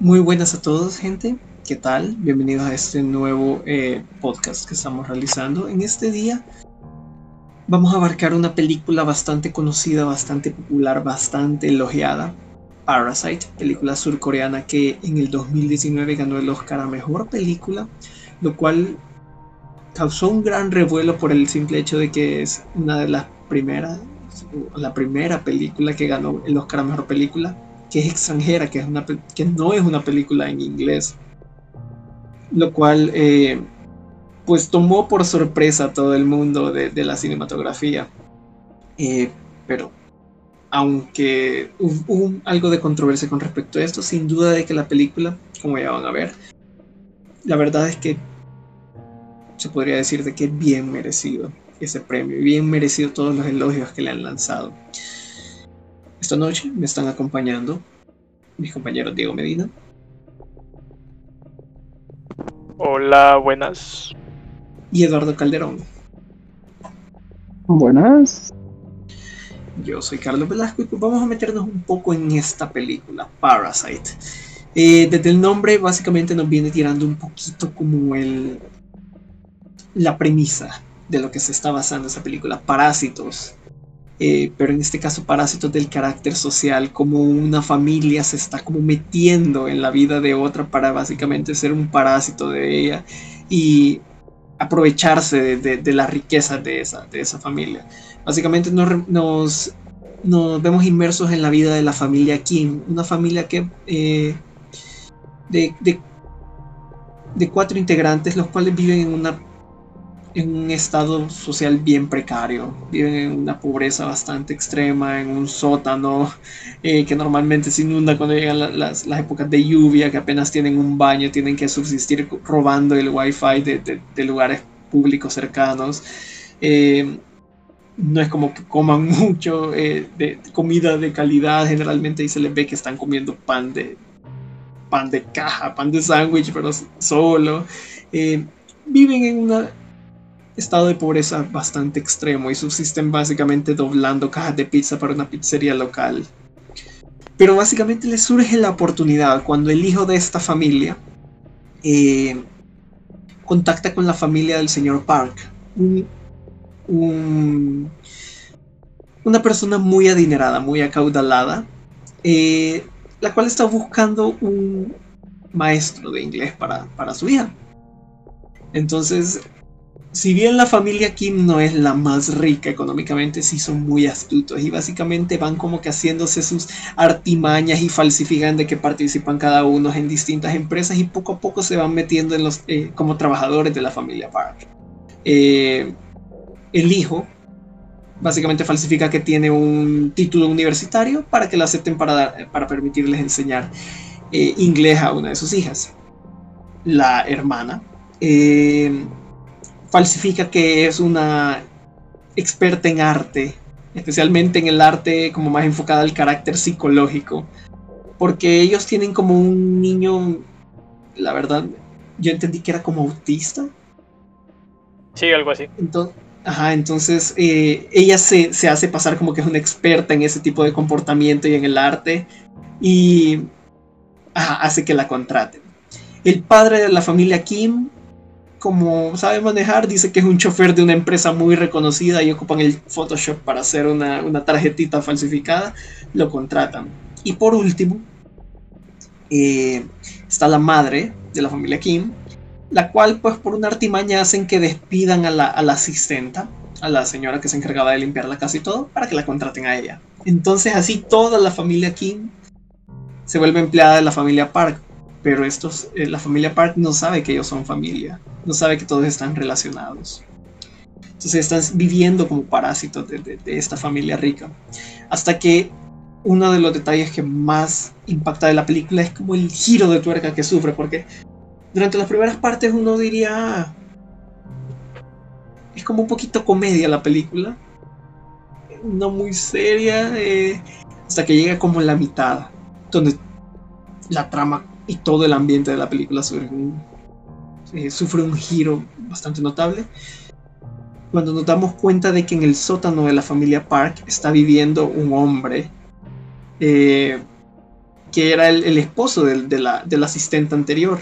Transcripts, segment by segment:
Muy buenas a todos, gente. ¿Qué tal? Bienvenidos a este nuevo eh, podcast que estamos realizando. En este día vamos a abarcar una película bastante conocida, bastante popular, bastante elogiada. Parasite, película surcoreana que en el 2019 ganó el Oscar a Mejor Película, lo cual causó un gran revuelo por el simple hecho de que es una de las primeras, la primera película que ganó el Oscar a Mejor Película que es extranjera, que, es una, que no es una película en inglés. Lo cual, eh, pues tomó por sorpresa a todo el mundo de, la cinematografía. Eh, pero, aunque hubo, algo de controversia con respecto a esto, sin duda de que la película, como ya van a ver, la verdad es que se podría decir de que es bien merecido ese premio, bien merecido todos los elogios que le han lanzado. Esta noche me están acompañando mis compañeros Diego Medina. Hola, buenas. Y Eduardo Calderón. Buenas. Yo soy Carlos Velasco y pues vamos a meternos un poco en esta película, Parasite. Eh, desde el nombre básicamente nos viene tirando un poquito como el la premisa de lo que se está basando esa película, parásitos eh, pero en este caso parásitos del carácter social, como una familia se está como metiendo en la vida de otra para básicamente ser un parásito de ella y aprovecharse de, la riqueza de esa, de esa familia. Básicamente nos, nos, vemos inmersos en la vida de la familia Kim, una familia que eh, de, de cuatro integrantes, los cuales viven en una en un estado social bien precario, viven en una pobreza bastante extrema, en un sótano eh, que normalmente se inunda cuando llegan las, épocas de lluvia, que apenas tienen un baño, tienen que subsistir robando el wifi de, de, lugares públicos cercanos. Eh, no es como que coman mucho eh, de comida de calidad, generalmente ahí se les ve que están comiendo pan de, pan de caja, pan de sándwich, pero solo. viven en una estado de pobreza bastante extremo y subsisten básicamente doblando cajas de pizza para una pizzería local. Pero básicamente les surge la oportunidad cuando el hijo de esta familia eh, contacta con la familia del señor Park, una persona muy adinerada, muy acaudalada, eh, la cual está buscando un maestro de inglés para, para su hija. Entonces si bien la familia Kim no es la más rica económicamente, sí son muy astutos y básicamente van como que haciéndose sus artimañas y falsifican de que participan cada uno en distintas empresas y poco a poco se van metiendo en los, eh, como trabajadores de la familia Park. Eh, el hijo básicamente falsifica que tiene un título universitario para que lo acepten para, para permitirles enseñar eh, inglés a una de sus hijas. La hermana falsifica que es una experta en arte, especialmente en el arte como más enfocada al carácter psicológico, porque ellos tienen como un niño, la verdad, yo entendí que era como autista. Sí, algo así. Entonces, ajá, entonces eh, ella se, se, hace pasar como que es una experta en ese tipo de comportamiento y en el arte y hace que la contraten. El padre de la familia Kim como sabe manejar, dice que es un chofer de una empresa muy reconocida y ocupan el Photoshop para hacer una, tarjetita falsificada, lo contratan. Y por último, eh, está la madre de la familia Kim, la cual pues por una artimaña hacen que despidan a la, a la asistenta, a la señora que se encargaba de limpiar la casa y todo, para que la contraten a ella. Entonces así toda la familia Kim se vuelve empleada de la familia Park, pero estos, eh, la familia Park no sabe que ellos son familia no sabe que todos están relacionados. Entonces están viviendo como parásitos de, esta familia rica. Hasta que uno de los detalles que más impacta de la película es como el giro de tuerca que sufre, porque durante las primeras partes uno diría... Es como un poquito comedia la película. No muy seria. Eh, hasta que llega como en la mitad. Donde la trama y todo el ambiente de la película sufre un eh, sufre un giro bastante notable cuando nos damos cuenta de que en el sótano de la familia Park está viviendo un hombre eh, que era el, esposo del, de la, del asistente anterior.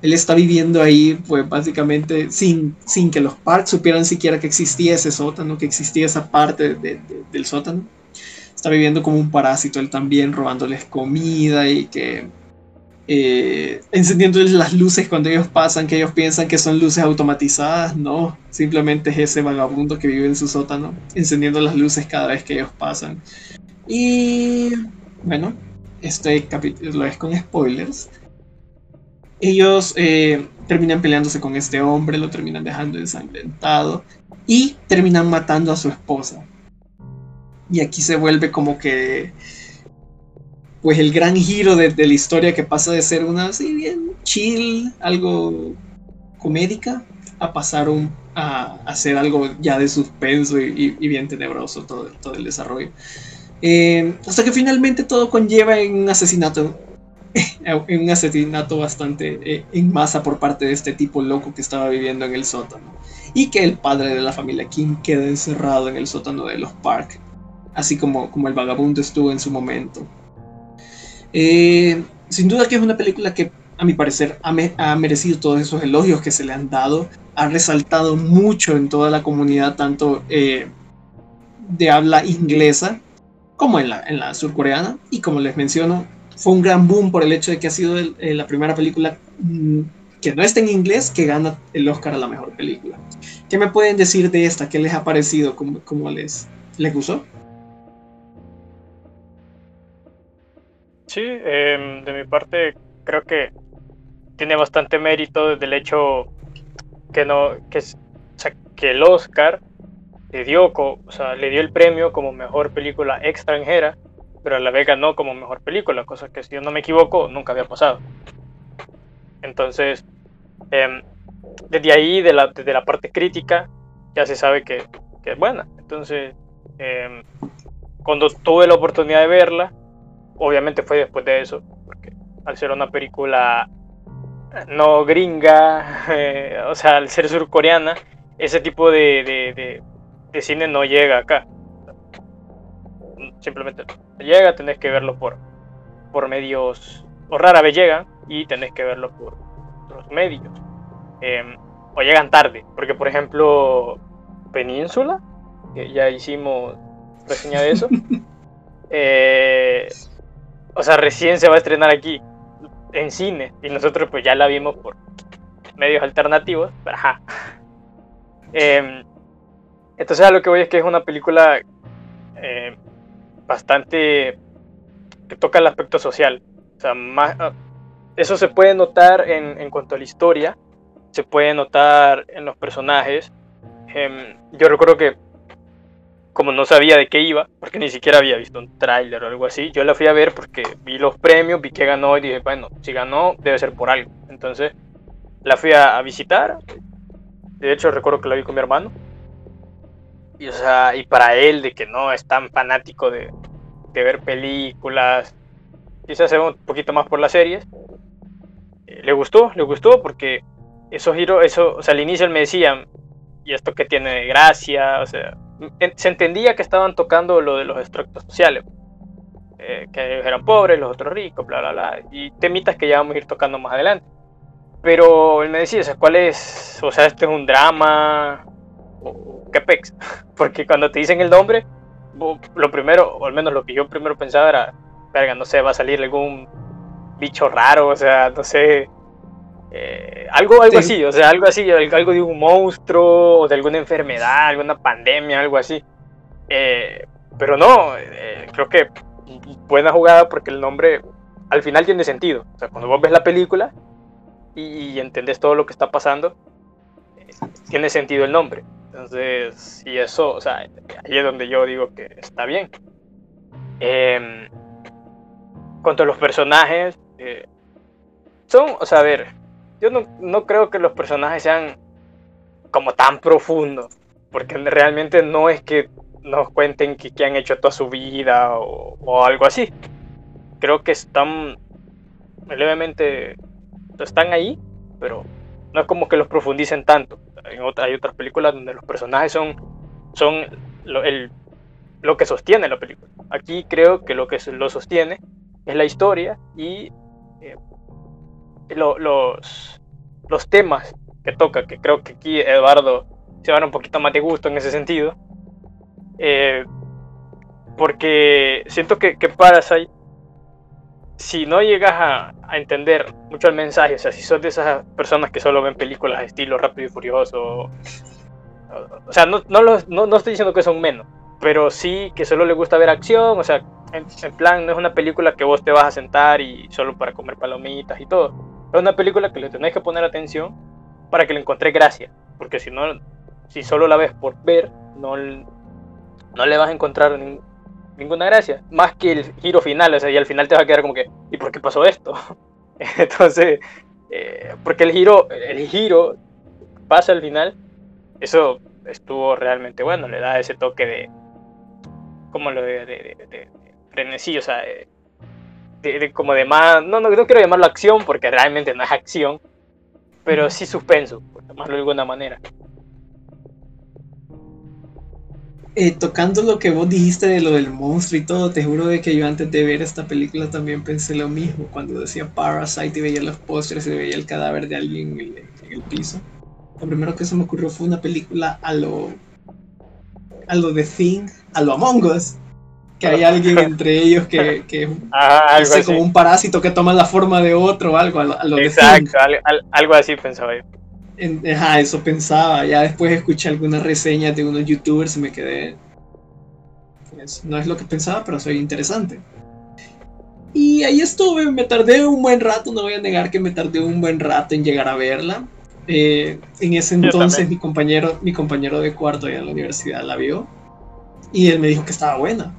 Él está viviendo ahí, pues básicamente sin, sin que los Parks supieran siquiera que existía ese sótano, que existía esa parte del sótano. Está viviendo como un parásito él también, robándoles comida y que eh, encendiéndoles las luces cuando ellos pasan, que ellos piensan que son luces automatizadas, no, simplemente es ese vagabundo que vive en su sótano, encendiendo las luces cada vez que ellos pasan. Y bueno, este capítulo es con spoilers. Ellos eh, terminan peleándose con este hombre, lo terminan dejando ensangrentado y terminan matando a su esposa. Y aquí se vuelve como que pues el gran giro de, la historia que pasa de ser una así bien chill, algo comédica, a pasar a, hacer algo ya de suspenso y, bien tenebroso todo, todo el desarrollo. Eh, hasta que finalmente todo conlleva en un asesinato, en un asesinato bastante eh, en masa por parte de este tipo loco que estaba viviendo en el sótano. Y que el padre de la familia King queda encerrado en el sótano de los Park, así como, como el vagabundo estuvo en su momento. Eh, sin duda que es una película que a mi parecer ha, merecido todos esos elogios que se le han dado, ha resaltado mucho en toda la comunidad, tanto eh, de habla inglesa como en la, en la surcoreana, y como les menciono, fue un gran boom por el hecho de que ha sido eh, la primera película mm, que no está en inglés que gana el Oscar a la mejor película. ¿Qué me pueden decir de esta? ¿Qué les ha parecido? ¿Cómo, cómo les, les gustó? Sí, em, de mi parte creo que tiene bastante mérito desde el hecho que no que, que el Oscar le dio, o sea, le dio el premio como mejor película extranjera, pero a la vez ganó como mejor película, cosa que si yo no me equivoco nunca había pasado. Entonces, em, desde ahí, de la, desde la parte crítica, ya se sabe que, que es buena. Entonces, em, cuando tuve la oportunidad de verla, obviamente fue después de eso, porque al ser una película no gringa, eh, o sea, al ser surcoreana, ese tipo de, de, cine no llega acá. Simplemente llega, tenés que verlo por, por medios, o rara vez llega, y tenés que verlo por otros medios. Em, o llegan tarde, porque por ejemplo, Península, que ya hicimos reseña de eso, eh, o sea, recién se va a estrenar aquí en cine y nosotros pues ya la vimos por medios alternativos, ajá. Em, entonces a lo que voy es que es una película eh, bastante que toca el aspecto social. O sea, más, ah, eso se puede notar en, en, cuanto a la historia, se puede notar en los personajes. Em, yo recuerdo que como no sabía de qué iba, porque ni siquiera había visto un tráiler o algo así, yo la fui a ver porque vi los premios, vi que ganó y dije, bueno, si ganó debe ser por algo. Entonces la fui a, visitar. De hecho recuerdo que la vi con mi hermano. Y, o sea, y para él, de que no es tan fanático de, de ver películas, quizás se ve un poquito más por las series, eh, le gustó, le gustó porque esos giros, eso, o sea, al inicio él me decía, ¿y esto que tiene de gracia? O sea, se entendía que estaban tocando lo de los extractos sociales, eh, que eran pobres, los otros ricos, bla, bla, bla, y temitas que ya vamos a ir tocando más adelante. Pero él me decía, ¿cuál es? O sea, ¿este es un drama? ¿O qué pex? Porque cuando te dicen el nombre, lo primero, o al menos lo que yo primero pensaba era, verga, no sé, va a salir algún bicho raro, o sea, no sé, eh, algo, algo así, o sea, algo así, algo de un monstruo o de alguna enfermedad, alguna pandemia, algo así. Eh, pero no, eh, creo que buena jugada porque el nombre al final tiene sentido. O sea, cuando vos ves la película y, entendés todo lo que está pasando, tiene sentido el nombre. Entonces, y eso, o sea, ahí es donde yo digo que está bien. Eh, cuanto a los personajes, son, o sea, a ver, yo no, creo que los personajes sean como tan profundos, porque realmente no es que nos cuenten que, han hecho toda su vida o, algo así. Creo que están levemente, están ahí, pero no es como que los profundicen tanto. hay otras películas donde los personajes son, son lo, el, lo que sostiene la película. Aquí creo que lo que lo sostiene es la historia y eh, los, los temas que toca, que creo que aquí Eduardo se va un poquito más de gusto en ese sentido. Eh, porque siento que, que Parasite, si no llegas a, a, entender mucho el mensaje, o sea, si sos de esas personas que solo ven películas de estilo rápido y furioso, o, sea, no, no, no, no estoy diciendo que son menos, pero sí que solo le gusta ver acción, o sea, en, en, plan no es una película que vos te vas a sentar y solo para comer palomitas y todo. Es una película que le tenés que poner atención para que le encontré gracia, porque si no, si solo la ves por ver, no, no le vas a encontrar ni, ninguna gracia, más que el giro final, o sea, y al final te va a quedar como que, ¿y por qué pasó esto? Entonces, eh, porque el giro, el giro pasa al final, eso estuvo realmente bueno, le da ese toque de, como lo de, de, de, de frenesí, o sea, de, como de más, no, no, no quiero llamarlo acción porque realmente no es acción, pero sí suspenso, por llamarlo de alguna manera. Eh, tocando lo que vos dijiste de lo del monstruo y todo, te juro de que yo antes de ver esta película también pensé lo mismo, cuando decía Parasite y veía los pósters y veía el cadáver de alguien en el, en el, piso. Lo primero que se me ocurrió fue una película a lo a lo de Thing, a lo Among Us, que hay alguien entre ellos que, que ah, algo es como un parásito que toma la forma de otro o algo, a lo, a lo Exacto, al, al, algo así pensaba yo. En, ajá, eso pensaba. Ya después escuché algunas reseñas de unos youtubers y me quedé. Pues, no es lo que pensaba, pero soy interesante. Y ahí estuve, me tardé un buen rato, no voy a negar que me tardé un buen rato en llegar a verla. Eh, en ese entonces mi compañero, mi compañero de cuarto allá en la universidad la vio y él me dijo que estaba buena.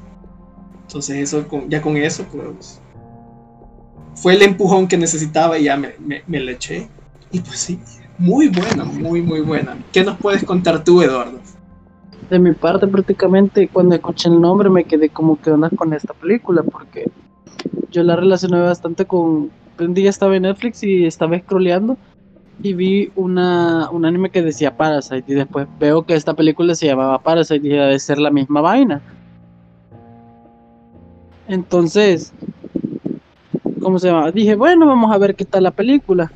Entonces eso, ya con eso, pues fue el empujón que necesitaba y ya me, me, le eché. Y pues sí, muy buena, muy, muy buena. ¿Qué nos puedes contar tú, Eduardo? De mi parte, prácticamente, cuando escuché el nombre me quedé como que onda con esta película, porque yo la relacioné bastante con... Un día estaba en Netflix y estaba scrolleando y vi una, un anime que decía Parasite y después veo que esta película se llamaba Parasite y debe ser la misma vaina. Entonces, ¿cómo se llama? Dije, bueno, vamos a ver qué tal la película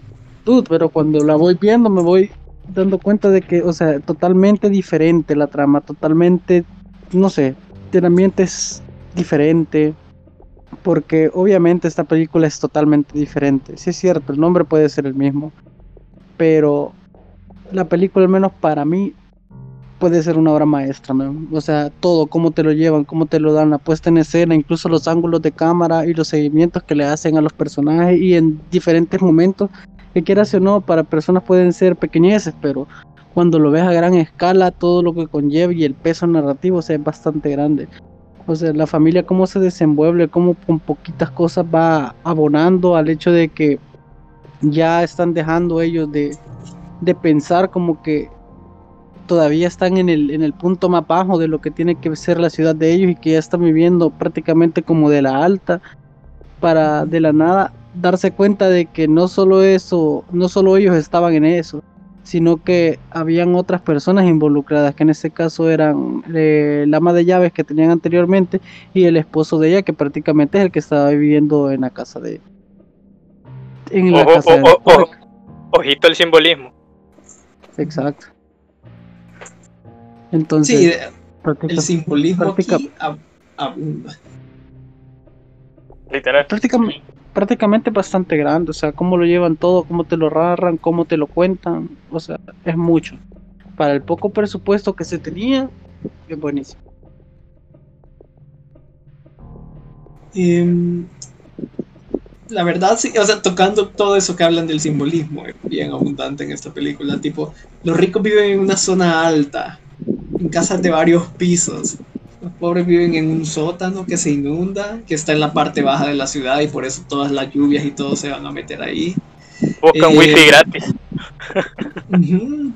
pero cuando la voy viendo me voy dando cuenta de que, o sea, totalmente diferente la trama, totalmente, no sé, el ambiente es diferente, porque obviamente esta película es totalmente diferente. Sí es cierto, el nombre puede ser el mismo, pero la película, al menos para mí, puede ser una obra maestra, ¿no? o sea, todo, cómo te lo llevan, cómo te lo dan, la puesta en escena, incluso los ángulos de cámara y los seguimientos que le hacen a los personajes y en diferentes momentos que quieras o no, para personas pueden ser pequeñeces, pero cuando lo ves a gran escala, todo lo que conlleva y el peso narrativo es bastante grande. O sea, la familia cómo se desenvuelve, cómo con poquitas cosas va abonando al hecho de que ya están dejando ellos de, de pensar como que todavía están en el, en el punto más bajo de lo que tiene que ser la ciudad de ellos y que ya están viviendo prácticamente como de la alta para de la nada darse cuenta de que no solo eso, no solo ellos estaban en eso, sino que habían otras personas involucradas, que en este caso eran eh, la ama de llaves que tenían anteriormente y el esposo de ella, que prácticamente es el que estaba viviendo en la casa de... En la casa de ojito el simbolismo. Exacto. Entonces, sí, el simbolismo aquí abunda. Literal. Prácticamente, prácticamente bastante grande, o sea, cómo lo llevan todo, cómo te lo narran, cómo te lo cuentan, o sea, es mucho. Para el poco presupuesto que se tenía, es buenísimo. Eh, la verdad, sí, o sea, tocando todo eso que hablan del simbolismo, es bien abundante en esta película. Tipo, los ricos viven en una zona alta, en casas de varios pisos, los pobres viven en un sótano que se inunda, que está en la parte baja de la ciudad y por eso todas las lluvias y todo se van a meter ahí. Buscan eh, wifi gratis. Uh -huh.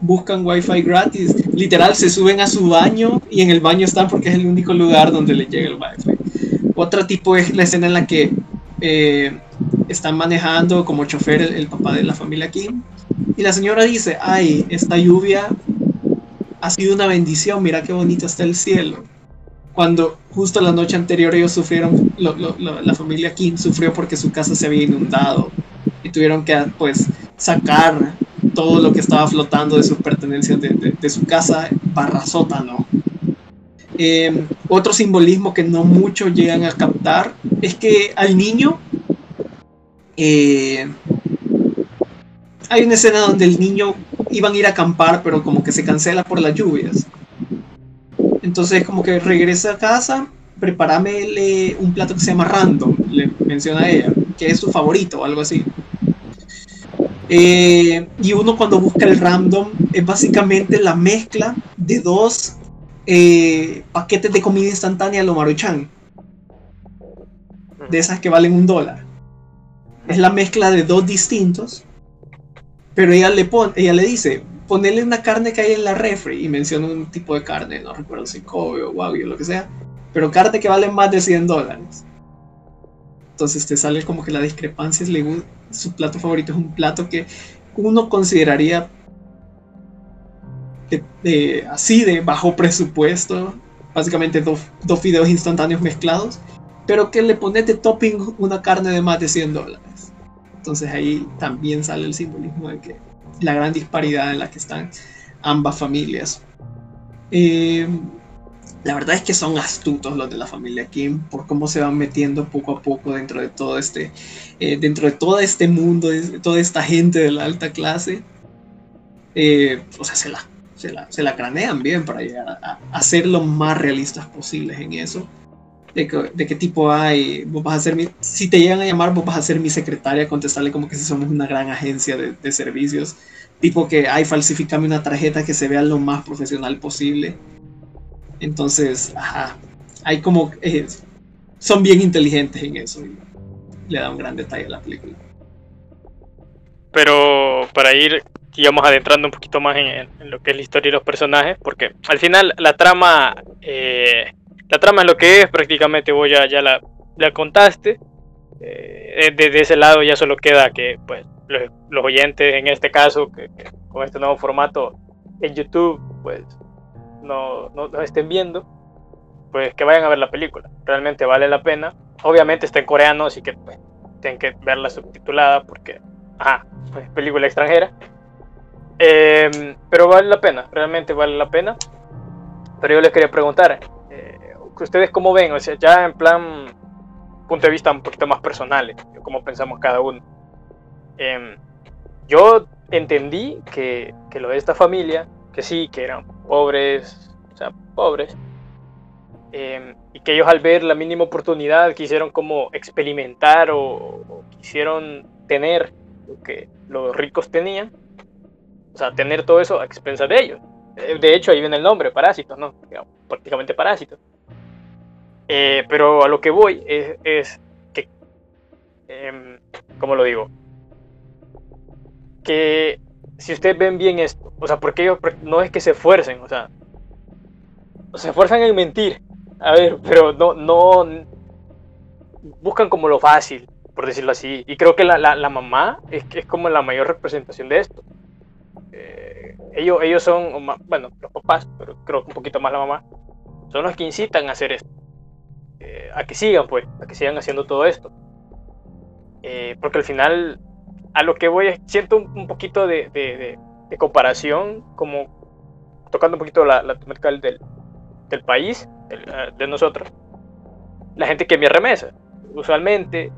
Buscan wifi gratis. Literal, se suben a su baño y en el baño están porque es el único lugar donde les llega el wifi. Otra tipo es la escena en la que eh, están manejando como chofer el, el papá de la familia Kim y la señora dice, ay, esta lluvia ha sido una bendición, mira qué bonito está el cielo. cuando justo la noche anterior ellos sufrieron, la familia King sufrió porque su casa se había inundado y tuvieron que pues sacar todo lo que estaba flotando de sus pertenencias de, su casa barra sótano. Eh, otro simbolismo que no muchos llegan a captar es que al niño eh, hay una escena donde el niño iban a ir a acampar pero como que se cancela por las lluvias entonces como que regresa a casa, prepárame un plato que se llama random, le menciona a ella, que es su favorito o algo así. Eh, y uno cuando busca el random es básicamente la mezcla de dos eh, paquetes de comida instantánea lo maruchan. De esas que valen un dólar. Es la mezcla de dos distintos. Pero ella le pone, ella le dice, ponerle una carne que hay en la refri y menciona un tipo de carne, no recuerdo si Kobe o Wagyu o lo que sea, pero carne que vale más de 100 dólares. Entonces te sale como que la discrepancia es su plato favorito es un plato que uno consideraría así de bajo presupuesto, básicamente dos, fideos instantáneos mezclados, pero que le pone de topping una carne de más de 100 dólares. Entonces ahí también sale el simbolismo de que la gran disparidad en la que están ambas familias. Eh, la verdad es que son astutos los de la familia Kim por cómo se van metiendo poco a poco dentro de todo este, eh, dentro de este mundo, de toda esta gente de la alta clase. Eh, o sea, se la, se la, cranean bien para llegar a, a, ser lo más realistas posibles en eso. De, qué tipo hay, vos vas a ser mi, si te llegan a llamar, vos vas a ser mi secretaria, contestarle como que si somos una gran agencia de, de servicios tipo que, hay falsificame una tarjeta que se vea lo más profesional posible. Entonces, ajá, hay como, eh, son bien inteligentes en eso y le da un gran detalle a la película. Pero para ir, digamos, adentrando un poquito más en, lo que es la historia y los personajes, porque al final la trama, eh, la trama es lo que es, prácticamente vos ya, ya la, contaste. Eh, desde ese lado ya solo queda que pues los, oyentes en este caso, que, con este nuevo formato en YouTube, pues no, no, estén viendo, pues que vayan a ver la película. Realmente vale la pena. Obviamente está en coreano, así que pues, tienen que verla subtitulada porque, ah, es película extranjera. Em, pero vale la pena, realmente vale la pena. Pero yo les quería preguntar, eh, ¿ustedes cómo ven? O sea, ya en plan, punto de vista un poquito más personales, cómo pensamos cada uno. Em, yo entendí que, que, lo de esta familia, que sí, que eran pobres, o sea, pobres, em, y que ellos al ver la mínima oportunidad quisieron como experimentar o, quisieron tener lo que los ricos tenían, o sea, tener todo eso a expensas de ellos. Eh, de hecho, ahí viene el nombre, parásitos, ¿no? prácticamente parásitos. Eh, pero a lo que voy es, que, eh, ¿cómo lo digo? que si ustedes ven bien esto, o sea, porque ellos no es que se esfuercen, o sea, se esfuerzan en mentir, a ver, pero no, no, buscan como lo fácil, por decirlo así, y creo que la, la, mamá es, es como la mayor representación de esto. Eh, ellos, ellos son, bueno, los papás, pero creo que un poquito más la mamá, son los que incitan a hacer esto, eh, a que sigan, pues, a que sigan haciendo todo esto. Eh, porque al final a lo que voy, siento un, poquito de, comparación, como tocando un poquito la, temática del, país, ah, de nosotros. La gente que envía remesa, usualmente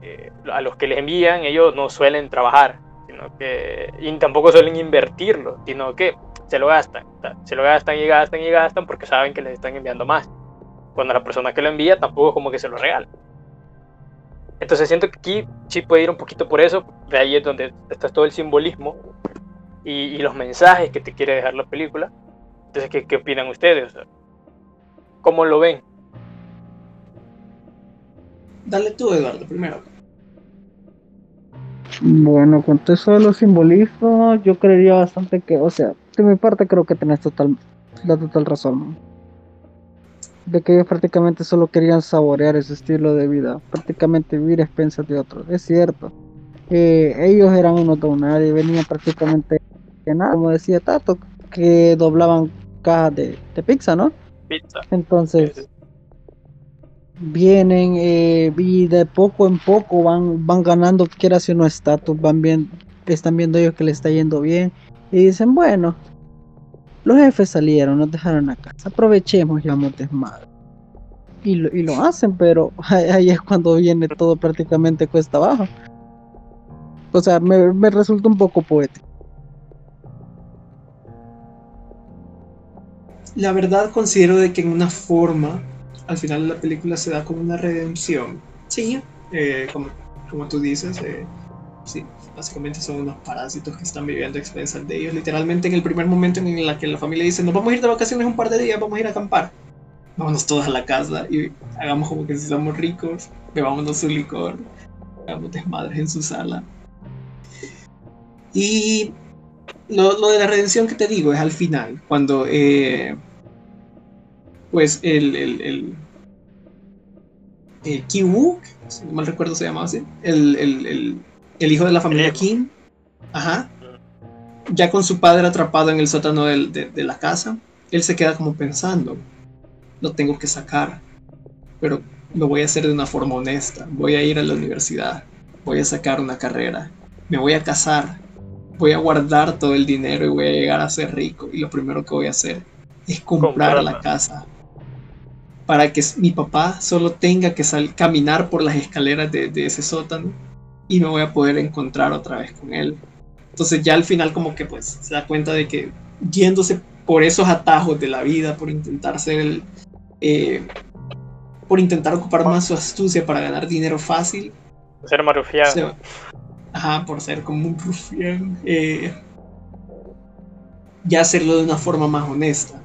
eh, a los que les envían, ellos no suelen trabajar, sino que, y tampoco suelen invertirlo, sino que se lo gastan, se lo gastan y gastan y gastan porque saben que les están enviando más. Cuando la persona que lo envía tampoco como que se lo regala. Entonces siento que aquí sí puede ir un poquito por eso, de ahí es donde está todo el simbolismo y, los mensajes que te quiere dejar la película. Entonces, ¿qué, qué opinan ustedes? ¿Cómo lo ven? Dale tú, Eduardo, primero. Bueno, con todo eso de los simbolismos, yo creería bastante que, o sea, de mi parte creo que tenés total, la total razón de que ellos prácticamente solo querían saborear ese estilo de vida, prácticamente vivir a expensas de otros. Es cierto, eh, ellos eran unos y venían prácticamente de nada, como decía Tato, que doblaban cajas de, pizza, ¿no? Pizza. Entonces, vienen eh, y de poco en poco van, van ganando, quiera si no estatus, van bien, están viendo ellos que le está yendo bien y dicen, bueno, los jefes salieron, nos dejaron acá, aprovechemos y vamos desmadre. Y lo, y lo hacen, pero ahí es cuando viene todo prácticamente cuesta abajo. O sea, me, me resulta un poco poético. La verdad considero de que en una forma, al final de la película se da como una redención. Sí, eh, como, como tú dices, eh, sí, básicamente son unos parásitos que están viviendo a expensas de ellos. Literalmente en el primer momento en el que la familia dice, nos vamos a ir de vacaciones un par de días, vamos a ir a acampar. Vámonos todos a la casa y hagamos como que si somos ricos, bebámonos su licor, hagamos desmadres en su sala. Y lo, lo, de la redención que te digo es al final, cuando eh, pues el, el, el, si no mal recuerdo se llamaba así, el, el, el, hijo de la familia Kim, ajá, ya con su padre atrapado en el sótano de, de, de, la casa, él se queda como pensando, lo tengo que sacar, pero lo voy a hacer de una forma honesta, voy a ir a la universidad, voy a sacar una carrera, me voy a casar, voy a guardar todo el dinero y voy a llegar a ser rico, y lo primero que voy a hacer es comprar Comprarla. la casa. Para que mi papá solo tenga que caminar por las escaleras de, de, ese sótano y me voy a poder encontrar otra vez con él. Entonces ya al final como que pues se da cuenta de que yéndose por esos atajos de la vida, por intentar ser el... Eh, por intentar ocupar más su astucia para ganar dinero fácil. Ser más rufián. Se, ajá, por ser como un rufián. Eh, ya hacerlo de una forma más honesta.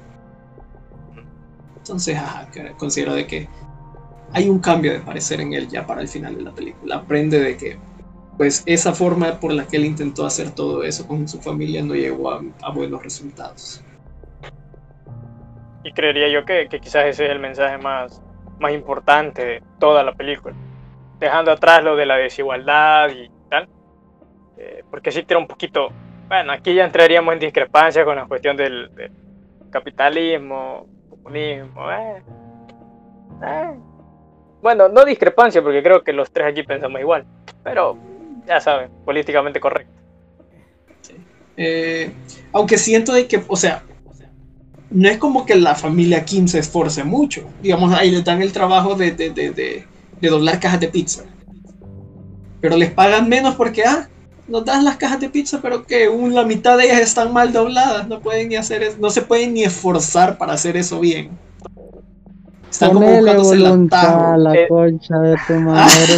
Entonces, ajá, considero de que hay un cambio de parecer en él ya para el final de la película. Aprende de que, pues, esa forma por la que él intentó hacer todo eso con su familia no llegó a, buenos resultados. Y creería yo que, quizás ese es el mensaje más, más importante de toda la película. Dejando atrás lo de la desigualdad y tal. Eh, porque sí tiene un poquito... Bueno, aquí ya entraríamos en discrepancia con la cuestión del, del capitalismo, comunismo. Eh. Eh. Bueno, no discrepancia, porque creo que los tres aquí pensamos igual. Pero, ya saben, políticamente correcto. Eh, aunque siento de que, o sea, no es como que la familia Kim se esforce mucho. Digamos, ahí les dan el trabajo de, de, de, de, de doblar cajas de pizza. Pero les pagan menos porque, ah, nos dan las cajas de pizza, pero que un, la mitad de ellas están mal dobladas, no pueden ni hacer no se pueden ni esforzar para hacer eso bien. Están como buscándose la, la eh, concha de tu madre.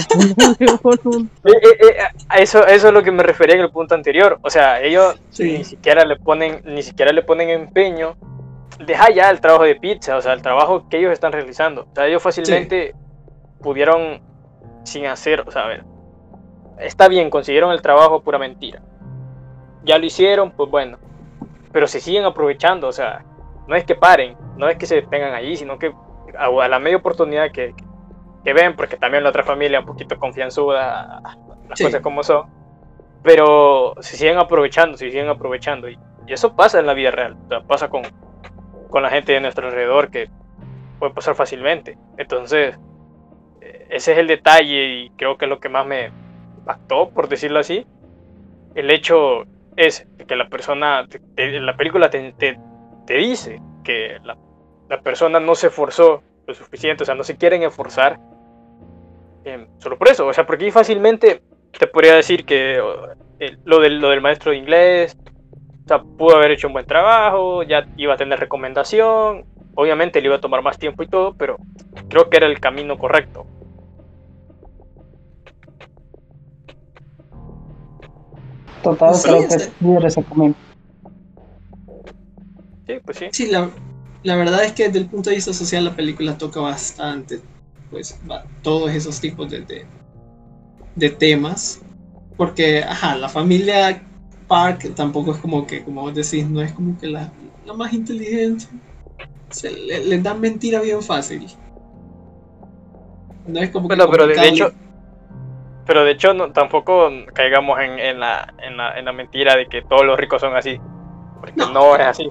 eh, eh, eso, eso es lo que me refería en el punto anterior. O sea, ellos sí. ni siquiera le ponen, ni siquiera le ponen empeño. Deja ya el trabajo de pizza, o sea, el trabajo que ellos están realizando. O sea, ellos fácilmente sí. pudieron sin hacer, o sea, a ver, está bien, consiguieron el trabajo pura mentira. Ya lo hicieron, pues bueno. Pero se siguen aprovechando, o sea, no es que paren, no es que se detengan allí, sino que a, la media oportunidad que, que, ven, porque también la otra familia un poquito confianzuda, las sí. cosas como son, pero se siguen aprovechando, se siguen aprovechando. Y, y eso pasa en la vida real, o sea, pasa con, con la gente de nuestro alrededor que puede pasar fácilmente. Entonces, eh, ese es el detalle y creo que es lo que más me, impactó, por decirlo así, el hecho es que la persona, te, te, la película te, te dice que la, la, persona no se esforzó lo suficiente, o sea, no se quieren esforzar eh, solo por eso, o sea, porque fácilmente te podría decir que eh, lo, del, lo del maestro de inglés, o sea, pudo haber hecho un buen trabajo, ya iba a tener recomendación, obviamente le iba a tomar más tiempo y todo, pero creo que era el camino correcto. Total, sí, creo que libre se comen. Sí, pues sí. Sí, la, la, verdad es que desde el punto de vista social la película toca bastante, pues, va, todos esos tipos de, de, de, temas. Porque, ajá, la familia Park tampoco es como que, como vos decís, no es como que la, la más inteligente. Se le, le, dan mentira bien fácil. No es como bueno, que pero de hecho pero de hecho no, tampoco caigamos en, en, la, en, la, en, la, mentira de que todos los ricos son así. Porque no, no es así.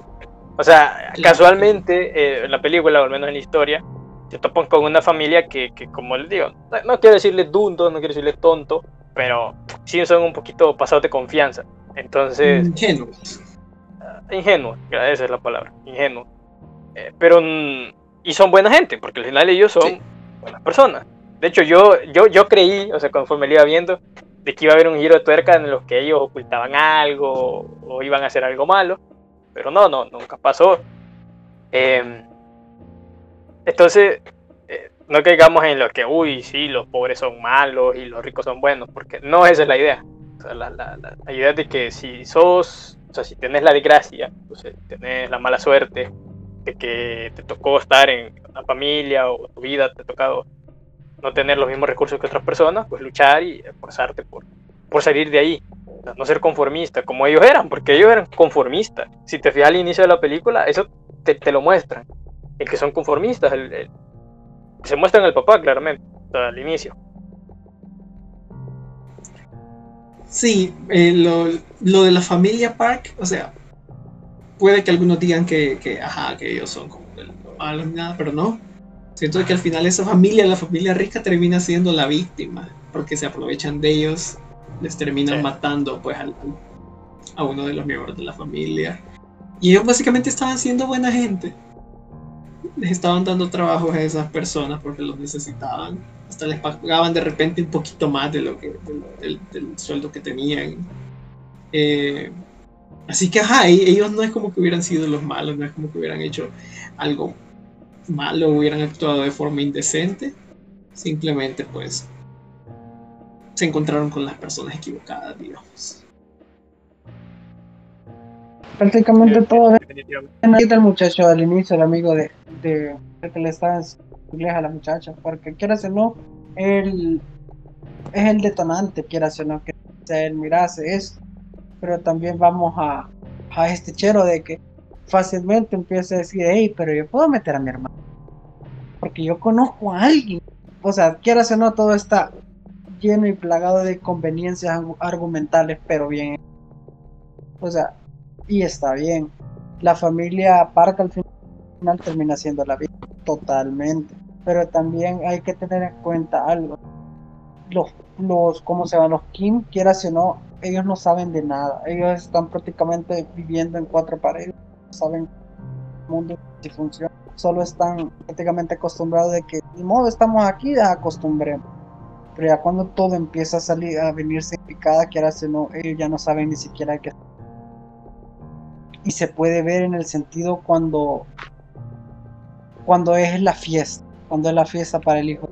O sea, casualmente eh, en la película, o al menos en la historia, se topan con una familia que, que como les digo, no quiero decirle dundo, no quiero decirle tonto, pero sí son un poquito pasados de confianza. Entonces... Ingenuos. Ingenuos, esa es la palabra, ingenuos. Eh, pero... Y son buena gente, porque al final ellos son buenas personas. De hecho, yo, yo, yo creí, o sea, conforme le iba viendo, de que iba a haber un giro de tuerca en los que ellos ocultaban algo o iban a hacer algo malo. Pero no, no, nunca pasó. Eh, entonces, eh, no caigamos en lo que, uy, sí, los pobres son malos y los ricos son buenos, porque no esa es la idea. la, idea es de que si sos, o sea, si tenés la desgracia, o sea, tenés la mala suerte de que te tocó estar en una familia o tu vida te ha tocado no tener los mismos recursos que otras personas, pues luchar y esforzarte por, por salir de ahí. No ser conformista, como ellos eran, porque ellos eran conformistas. Si te fijas al inicio de la película, eso te, te lo muestran el que son conformistas, el, se muestran el papá claramente, al inicio. Sí, eh, lo, de la familia Park, o sea, puede que algunos digan que, que ajá, que ellos son como malos nada, pero no. Siento que al final esa familia, la familia rica, termina siendo la víctima, porque se aprovechan de ellos, les terminan matando pues a uno de los miembros de la familia. Y ellos básicamente estaban siendo buena gente les estaban dando trabajo a esas personas porque los necesitaban. Hasta les pagaban de repente un poquito más de lo que, del, sueldo que tenían. Eh, así que, ajá, e-, ellos no es como que hubieran sido los malos, no es como que hubieran hecho algo malo, hubieran actuado de forma indecente. Simplemente, pues, se encontraron con las personas equivocadas, digamos. Prácticamente todo el muchacho al inicio, el amigo de, de, que le estaba inglés a la muchacha, porque quieras o no, él es el detonante, quieras o no, que él mirase eso, pero también vamos a, a este chero de que fácilmente empieza a decir, hey, pero yo puedo meter a mi hermano, porque yo conozco a alguien, o sea, quieras o no, todo está lleno y plagado de conveniencias argumentales, pero bien, o sea, y está bien. La familia Park al final termina siendo la vida totalmente, pero también hay que tener en cuenta algo. Los, los, ¿cómo se llaman? Los Kim, quieras o no, ellos no saben de nada. Ellos están prácticamente viviendo en cuatro paredes, no saben el mundo si funciona. Solo están prácticamente acostumbrados de que, de modo, estamos aquí, acostumbremos. Pero ya cuando todo empieza a salir, a venirse picada, quieras o no, ellos ya no saben ni siquiera qué y se puede ver en el sentido cuando cuando es la fiesta, cuando es la fiesta para el hijo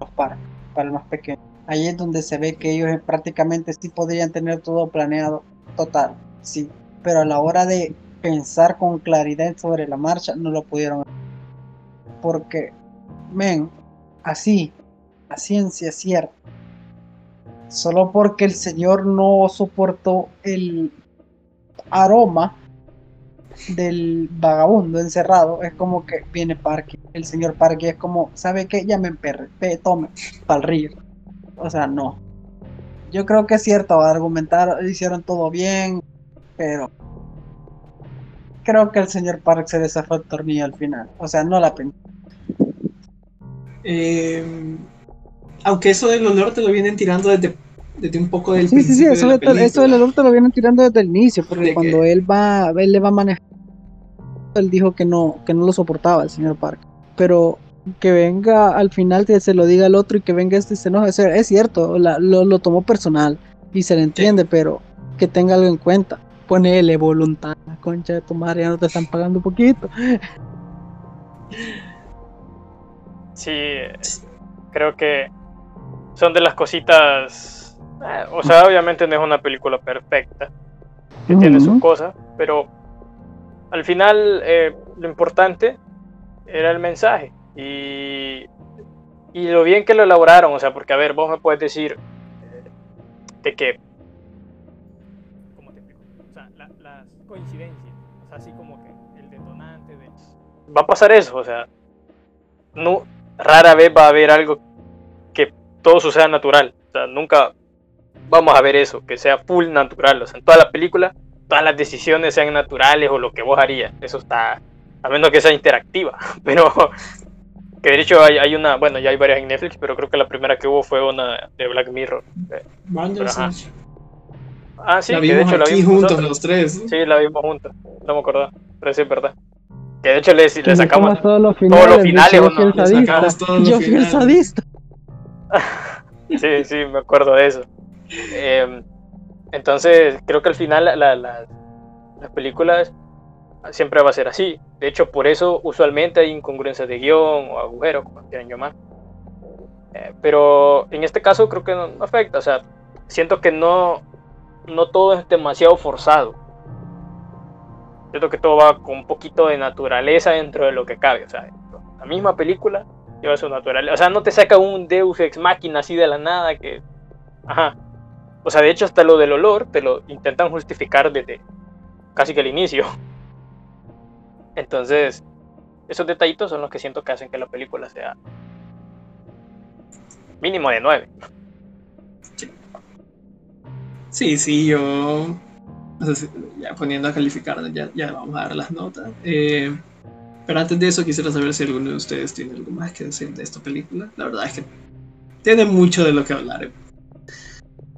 los para, para el más pequeño. Ahí es donde se ve que ellos prácticamente sí podrían tener todo planeado, total, sí, pero a la hora de pensar con claridad sobre la marcha no lo pudieron porque ven así a ciencia cierta solo porque el señor no soportó el aroma del vagabundo encerrado es como que viene Parky, el señor Parky es como, ¿sabe qué? Ya me emperre, tome, para el río. O sea, no. Yo creo que es cierto, argumentar, hicieron todo bien, pero creo que el señor Park se desafó el tornillo al final. O sea, no la pensé. Eh, aunque eso del olor te lo vienen tirando desde desde un poco del sí, Sí, sí, eso, eso del olor te lo vienen tirando desde el inicio, porque cuando él va, él le va a manejar, él dijo que no, que no lo soportaba el señor Park. Pero que venga al final que se lo diga al otro y que venga este y se enoje, es cierto, lo, tomó personal y se le entiende, pero que tenga algo en cuenta. Ponele voluntad, concha de tu madre, ya no te están pagando un poquito. Sí, creo que son de las cositas eh, o sea, obviamente no es una película perfecta, que tiene sus cosas, pero al final eh, lo importante era el mensaje y, y lo bien que lo elaboraron, o sea, porque a ver, vos me puedes decir eh, de que... ¿Cómo te explico? O sea, las coincidencias, o sea, así como que el detonante de... Va a pasar eso, o sea, no, rara vez va a haber algo todo suceda natural, o sea, nunca vamos a ver eso, que sea full natural. O sea, en toda la película, todas las decisiones sean naturales o lo que vos harías. Eso está, a menos que sea interactiva. Pero Que de hecho hay, hay una, bueno, ya hay varias en Netflix, pero creo que la primera que hubo fue una de Black Mirror. Eh. Ah, sí, la que de vimos hecho la vimos juntos nosotros. los tres. Sí, la vimos juntos. No me acordaba, pero sí es verdad. Que de hecho le, sacamos. todos los todos los finales. finales, ¿o yo fui no? el Le sadista. sacamos todos los Yo fui el finales. sadista. Sí, sí, me acuerdo de eso. Eh, entonces, creo que al final la- la- la- las películas siempre va a ser así. De hecho, por eso usualmente hay incongruencias de guion o agujeros, como quieran llamar. Eh, pero en este caso creo que no, no afecta. O sea, siento que no, no todo es demasiado forzado. Siento que todo va con un poquito de naturaleza dentro de lo que cabe. O sea, la misma película lleva su naturaleza. O sea, no te saca un Deus ex máquina así de la nada que. Ajá. O sea, de hecho, hasta lo del olor te lo intentan justificar desde casi que el inicio. Entonces, esos detallitos son los que siento que hacen que la película sea mínimo de 9. Sí, sí, yo. o sea, ya poniendo a calificar, ya, ya vamos a dar las notas. Eh, pero antes de eso, quisiera saber si alguno de ustedes tiene algo más que decir de esta película. La verdad es que tiene mucho de lo que hablar.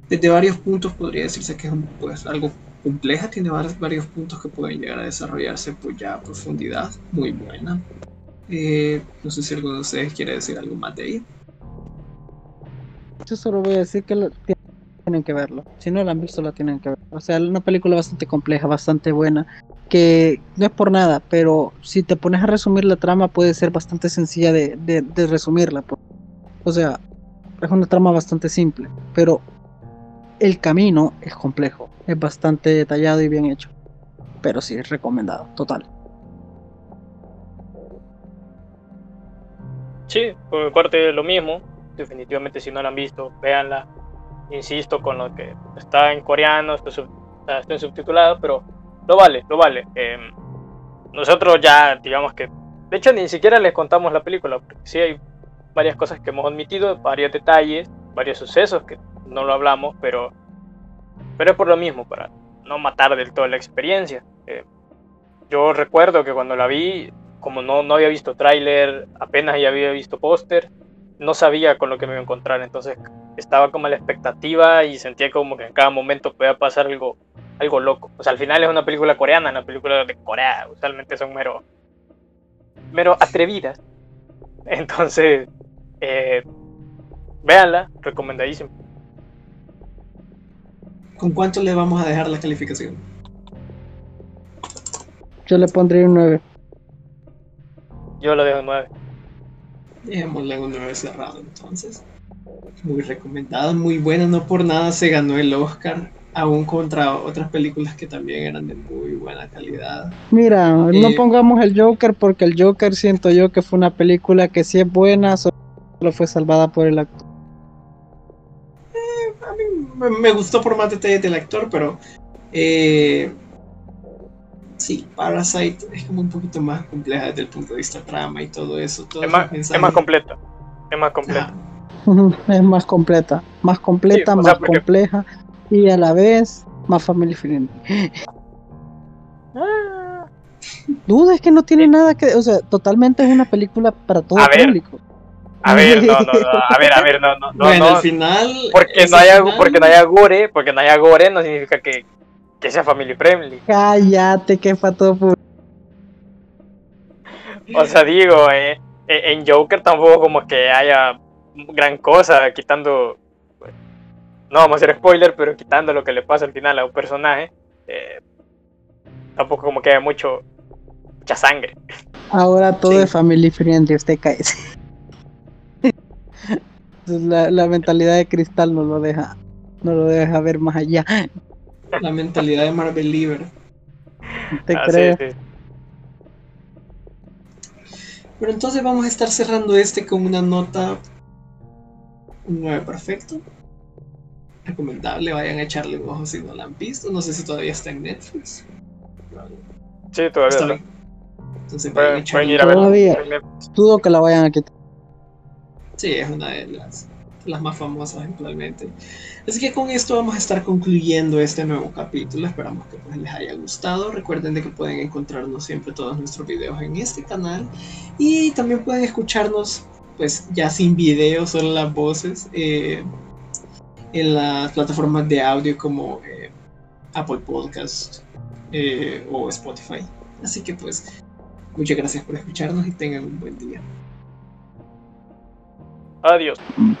Desde varios puntos podría decirse que es pues, algo compleja, tiene var- varios puntos que pueden llegar a desarrollarse pues, ya a profundidad muy buena. Eh, no sé si alguno de ustedes quiere decir algo más de ella. Yo solo voy a decir que lo- tienen que verlo. Si no lo han visto, lo tienen que ver. O sea, una película bastante compleja, bastante buena. Que no es por nada, pero si te pones a resumir la trama, puede ser bastante sencilla de, de- de resumirla. pues. O sea, es una trama bastante simple, pero el camino es complejo. Es bastante detallado y bien hecho. Pero sí, es recomendado, total. Sí, por mi parte lo mismo. Definitivamente si no la han visto, véanla. Insisto con lo que está en coreano, está, sub- está- en subtitulado, pero lo vale, lo vale. Eh, nosotros ya, digamos que, de hecho ni siquiera les contamos la película, porque sí hay varias cosas que hemos omitido, varios detalles, varios sucesos que no lo hablamos, pero, pero es por lo mismo, para no matar del todo la experiencia. Eh, yo recuerdo que cuando la vi, como no, no había visto tráiler, apenas ya había visto póster, no sabía con lo que me iba a encontrar, entonces estaba como a la expectativa y sentía como que en cada momento podía pasar algo, algo loco. O sea, al final es una película coreana, una película de Corea, usualmente son mero, mero atrevidas. Entonces, eh, véanla, recomendadísimo. ¿Con cuánto le vamos a dejar la calificación? Yo le pondría un 9. Yo lo dejo en 9. Dejémosle un 9 cerrado entonces. Muy recomendada, muy buena, no por nada se ganó el Oscar, aún contra otras películas que también eran de muy buena calidad. Mira, no Eh, pongamos el Joker porque el Joker siento yo que fue una película que sí es buena, solo fue salvada por el actor. A mí me, me gustó por más detalles del actor, pero eh, sí, Parasite es como un poquito más compleja desde el punto de vista trama y todo eso. Es más, es más completa. Es más completa. Es más completa, más completa, Sí, o sea, más porque- compleja y a la vez más family friendly. Ah, Duda es que no tiene nada que, o sea, totalmente es una película para todo A ver, público. A ver, no, no, no, a ver, a ver, no, no, no, bueno, no. al final. Porque no haya, final- porque no haya gore, porque no haya gore no significa que, que sea family friendly. Cállate, que es para todo público. O sea, digo, eh, eh, en Joker tampoco como que haya gran cosa, quitando, no vamos a hacer spoiler, pero quitando lo que le pasa al final a un personaje, eh, tampoco como que haya mucho, mucha sangre. Ahora todo Sí. es family friendly, usted cae. La, la mentalidad de cristal no lo deja, no lo deja ver más allá. La mentalidad de Marvel Lieber. ¿Te Ah, sí, sí. Pero entonces vamos a estar cerrando este con una nota. Un 9 perfecto. Recomendable, vayan a echarle un ojo si no la han visto. No sé si todavía está en Netflix. Sí, todavía Está. Entonces vayan a Pueden, echarle pueden ir a Todavía. Dudo que la vayan a quitar. Sí, es una de las las más famosas actualmente. Así que con esto vamos a estar concluyendo este nuevo capítulo. Esperamos que pues, les haya gustado. Recuerden de que pueden encontrarnos siempre todos nuestros videos en este canal y también pueden escucharnos pues ya sin video, solo las voces eh, en las plataformas de audio como eh, Apple Podcast eh, o Spotify. Así que pues muchas gracias por escucharnos y tengan un buen día. Adiós. Mm,